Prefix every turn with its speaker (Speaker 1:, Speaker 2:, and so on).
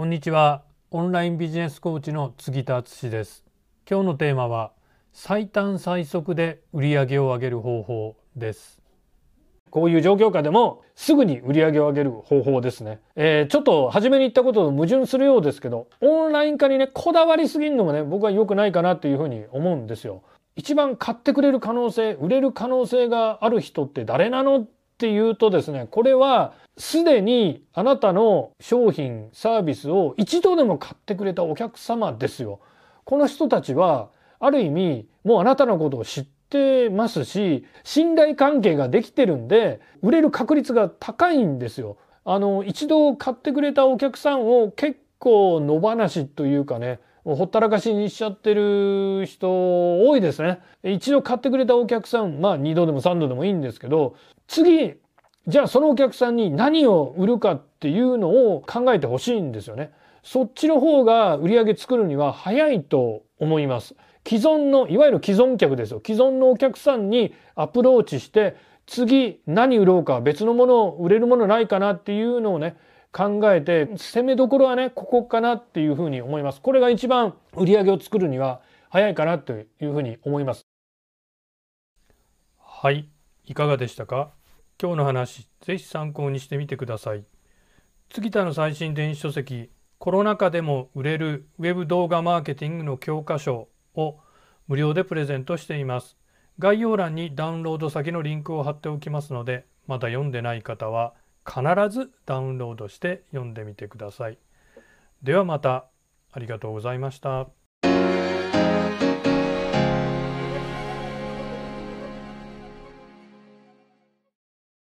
Speaker 1: こんにちはオンラインビジネスコーチの杉田敦です今日のテーマは最短最速で売上を上げる方法ですこういう状況下でもすぐに売り上げを上げる方法ですね。えー、ちょっと初めに言ったことと矛盾するようですけど、オンライン化にね、こだわりすぎるのもね、僕は良くないかなというふうに思うんですよ。一番買ってくれる可能性、売れる可能性がある人って誰なのっていうとですね、これはすでにあなたの商品、サービスを一度でも買ってくれたお客様ですよ。この人たちは、ある意味、もうあなたのことを知ってますし、信頼関係ができてるんで、売れる確率が高いんですよ。あの、一度買ってくれたお客さんを結構野放しというかね、ほったらかしにしちゃってる人多いですね。一度買ってくれたお客さん、まあ二度でも三度でもいいんですけど、次、じゃあそのお客さんに何を売るかっていうのを考えてほしいんですよね。そっちの方が売り上げ作るには早いと思います。既存の、いわゆる既存客ですよ。既存のお客さんにアプローチして、次何売ろうか、別のものを、売れるものないかなっていうのをね、考えて攻めどころはねここかなっていうふうに思います。これが一番売り上げを作るには早いかなというふうに思います。はい。いかがでしたか？今日の話ぜひ参考にしてみてください。杉田の最新電子書籍コロナ禍でも売れるウェブ動画マーケティングの教科書を無料でプレゼントしています。概要欄にダウンロード先のリンクを貼っておきますのでまだ読んでない方は必ずダウンロードして読んでみてください。ではまたありがとうございました。